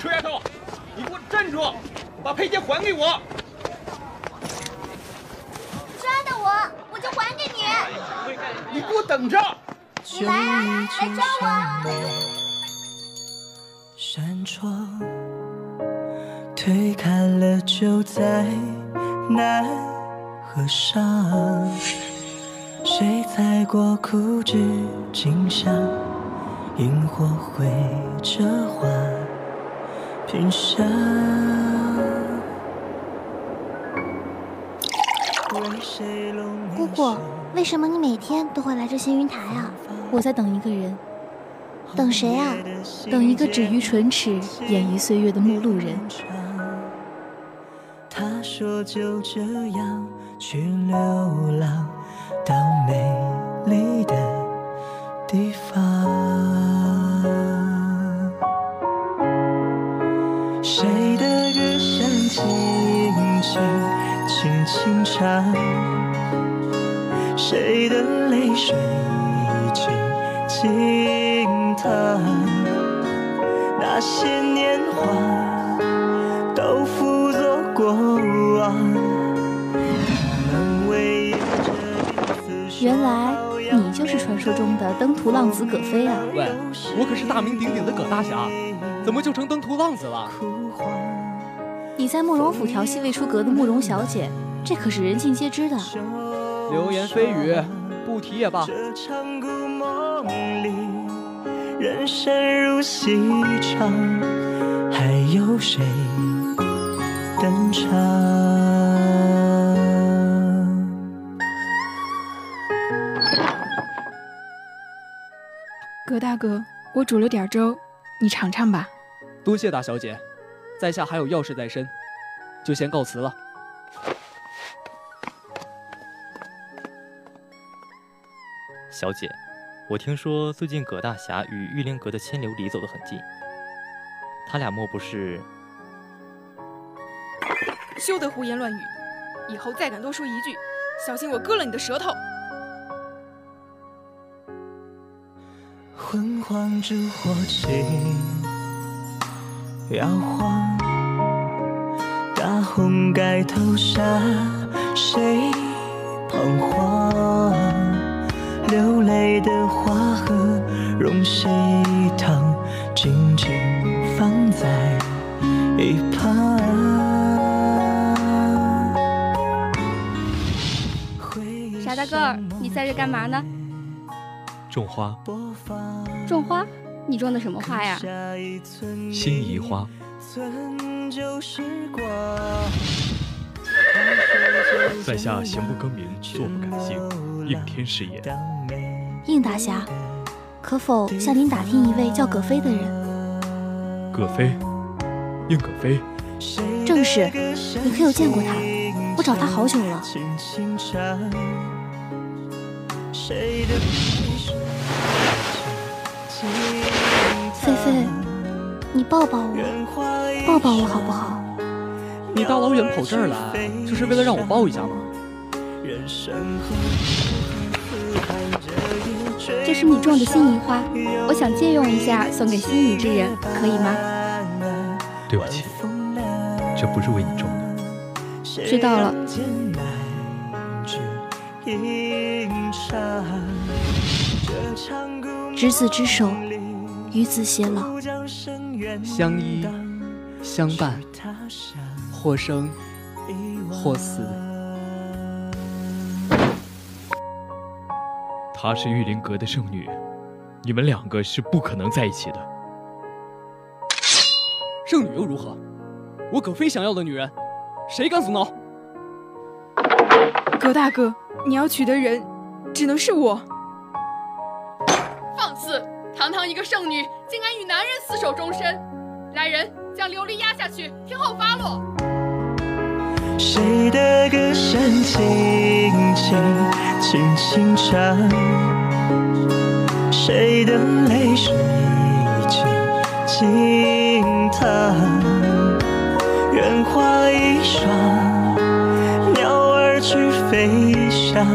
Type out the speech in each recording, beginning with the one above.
臭丫头，你给我站住！把佩剑还给我！抓到我，我就还给你。你给我等着！你来啊，来抓我！扇窗推开了，就在那河上，谁踩过枯枝静香？萤火绘着画，屏上。姑姑，为什么你每天都会来这仙云台啊？我在等一个人，等谁啊？等一个止于唇齿、掩于岁月的陌路人。他说就这样去流浪原来你就是传说中的登徒浪子葛飞啊！喂，我可是大名鼎鼎的葛大侠，怎么就成登徒浪子了？你在慕容府调戏未出阁的慕容小姐，这可是人尽皆知的。流言蜚语，不提也罢。这场故梦里，人生如戏场，还有谁登场？葛大哥，我煮了点粥，你尝尝吧。多谢大小姐，在下还有要事在身，就先告辞了。小姐，我听说最近葛大侠与玉灵阁的千琉离走得很近，他俩莫不是？休得胡言乱语，以后再敢多说一句，小心我割了你的舌头！昏黄烛火轻摇晃，大红盖头下谁彷徨？流泪的花和容谁烫，静静放在一旁。大个儿，你在这干嘛呢？种花，种花？你种的什么花呀？心仪花。在下行不更名，坐不改姓，应天是也。应大侠，可否向您打听一位叫葛飞的人？葛飞，应葛飞。正是，你可有见过他？我找他好久了。菲菲，你抱抱我，抱抱我好不好？你大老远跑这儿来，就是为了让我抱一下吗？这是你种的心仪花，我想借用一下，送给心仪之人，可以吗？对不起，这不是为你种的。知道了。执子之手，与子偕老，相依相伴，或生或死。她是玉林阁的圣女，你们两个是不可能在一起的。圣女又如何？我葛飞想要的女人，谁敢阻挠？葛大哥，你要娶的人，只能是我。放肆！堂堂一个圣女，竟敢与男人厮守终身！来人，将琉璃压下去，听候发落。谁的歌声轻轻轻轻唱？谁的泪水已经浸烫？愿花一双，去飞翔，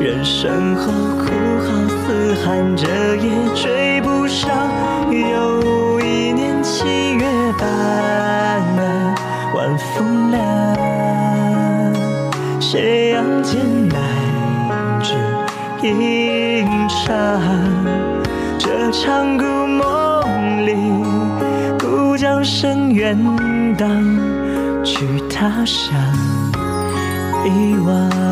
人生何苦？好似寒彻夜，追不上又一年。七月半，晚风凉，斜阳渐满纸吟唱。这场故梦里，故桨声远荡，去他乡。遗忘。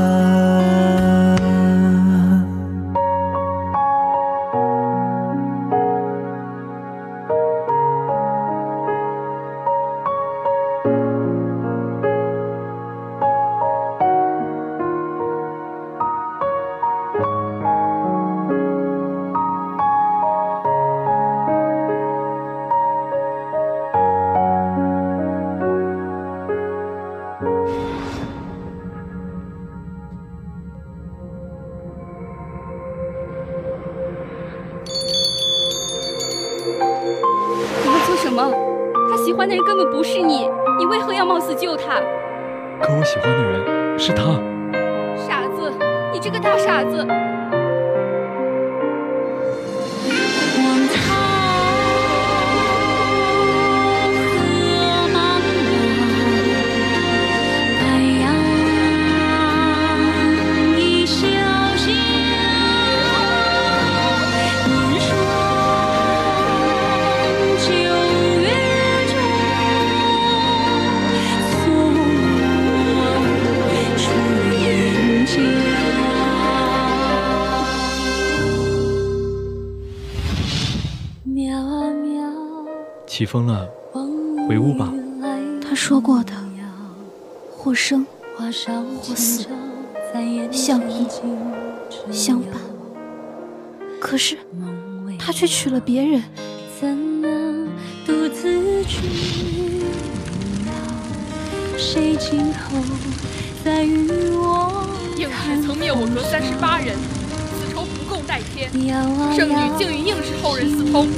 欢的人根本不是你，你为何要冒死救他？可我喜欢的人是他。傻子，你这个大傻子！起风了，回屋吧。他说过的，或生或死，相依相伴。可是他却娶了别人。怎能独自去了？谁今后再与我应氏曾灭我阁三十八人，此仇不共戴天。圣女竟与应氏后人私通，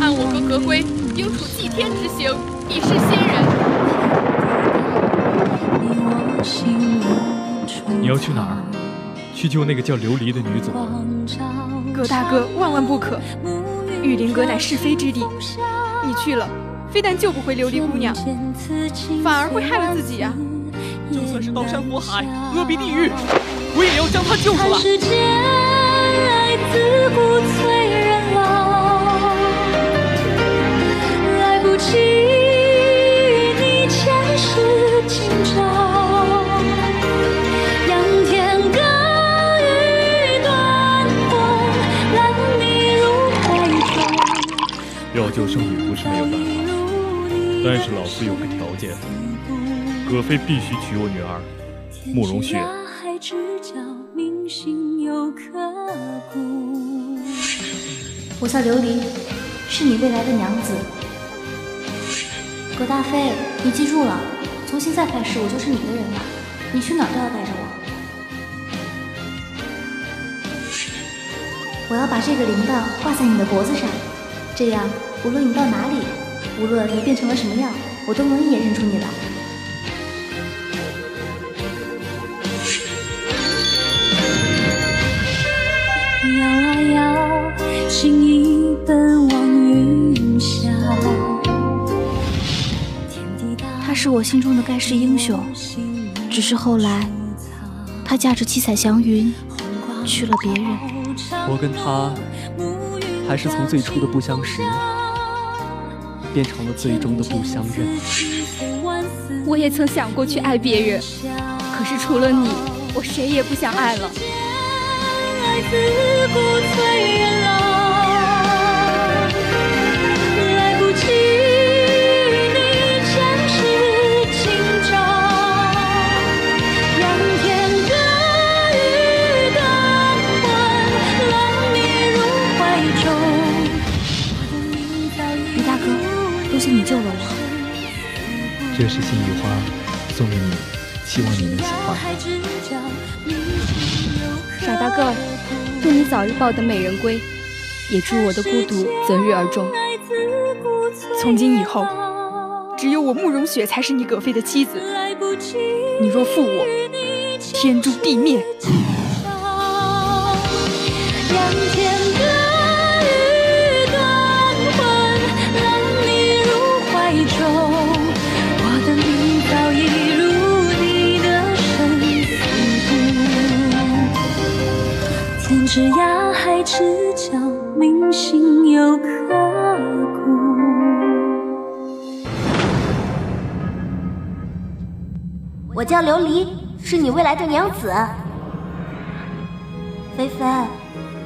按我阁格规，应处祭天之刑，以示先人。你我心无处你要去哪儿？去救那个叫琉璃的女子吗？葛大哥万万不可，玉林阁乃是非之地，你去了，非但救不回琉璃姑娘，反而会害了自己啊、就算是刀山火海、阿鼻地狱，我也要将她救出来要救圣女不是没有办法，但是老夫有个条件，葛妃必须娶我女儿慕容雪。天涯海角，铭心犹刻骨。我叫琉璃，是你未来的娘子。葛大飞，你记住了，从现在开始我就是你的人了，你去哪儿都要带着我。我要把这个铃铛挂在你的脖子上，这样无论你到哪里，无论你变成了什么样，我都能一眼认出你来。摇啊摇，心已奔往云霄。天地大，他是我心中的盖世英雄，只是后来他驾着七彩祥云去了别人。我跟他还是从最初的不相识，变成了最终的不相认。我也曾想过去爱别人，可是除了你，我谁也不想爱了。谢你救了我。这是心语花，送给你，希望你能喜欢。傻大个儿，祝你早日抱得美人归，也祝我的孤独择日而终。从今以后，只有我慕容雪才是你葛妃的妻子。你若负我，天诛地灭。叫琉璃，是你未来的娘子。菲菲，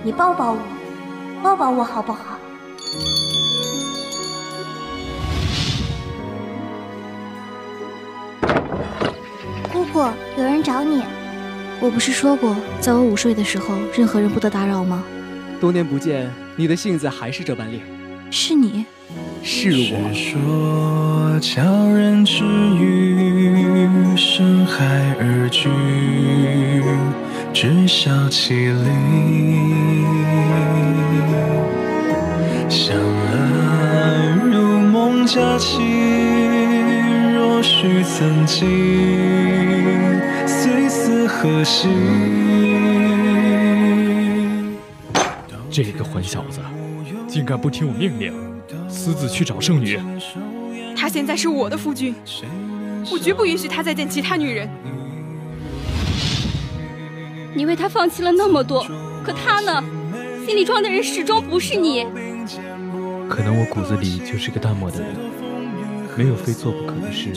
你抱抱我，抱抱我好不好？姑姑，有人找你。我不是说过，在我午睡的时候，任何人不得打扰吗？多年不见，你的性子还是这般烈。是你，是我。知晓其理。想来如梦佳期，若许曾经。岁思何夕？这个混小子，竟敢不听我命令，私自去找圣女。他现在是我的夫君，我绝不允许他再见其他女人。你为他放弃了那么多，可他呢？心里装的人始终不是你。可能我骨子里就是个淡漠的人，没有非做不可的事，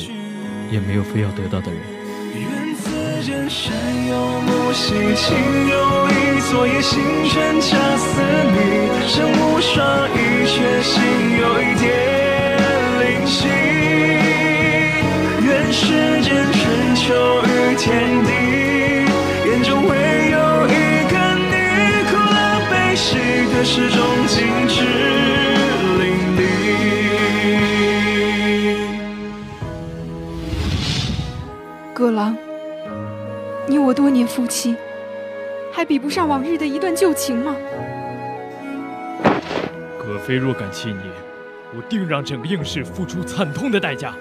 也没有非要得到的人。人山有木兮情有意，昨夜星辰恰似你，身无双郎。你我多年夫妻，还比不上往日的一段旧情吗？葛飞若敢欺你，我定让整个应氏付出惨痛的代价。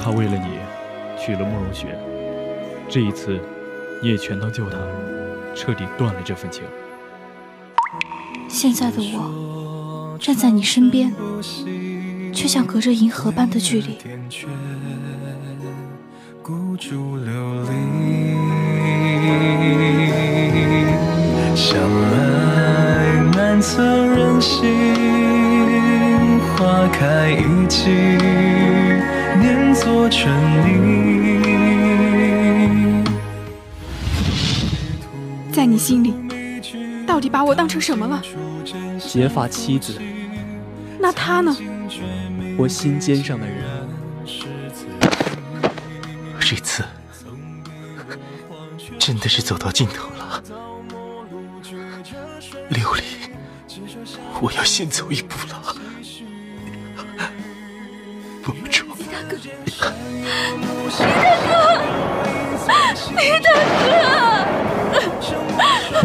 他为了你娶了慕容雪，这一次你也全当救他，彻底断了这份情。现在的我站在你身边，却像隔着银河般的距离。孤注流离，想来难测人心，花开一季，念作春泥。在你心里，到底把我当成什么了？结发妻子。那他呢？我心尖上的人。这次真的是走到尽头了，琉璃，我要先走一步了，不住。李大哥，李大哥，李大哥，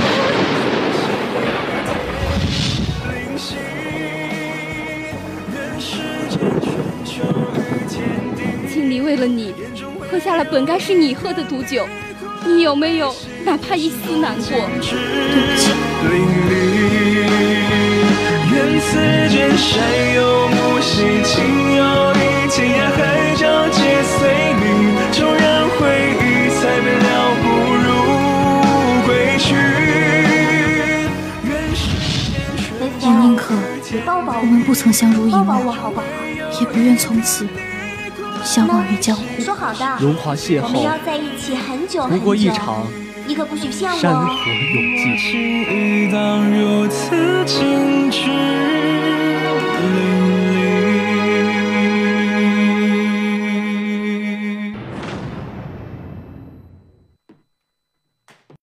青离为了你。喝下了本该是你喝的毒酒，你有没有哪怕一丝难过？对不起。也宁可我们不曾相濡以沫，也不愿从此。相忘于江湖。说好的，荣华邂逅，我们要在一起很久很久。不过一场，你可不许骗我。山河永继。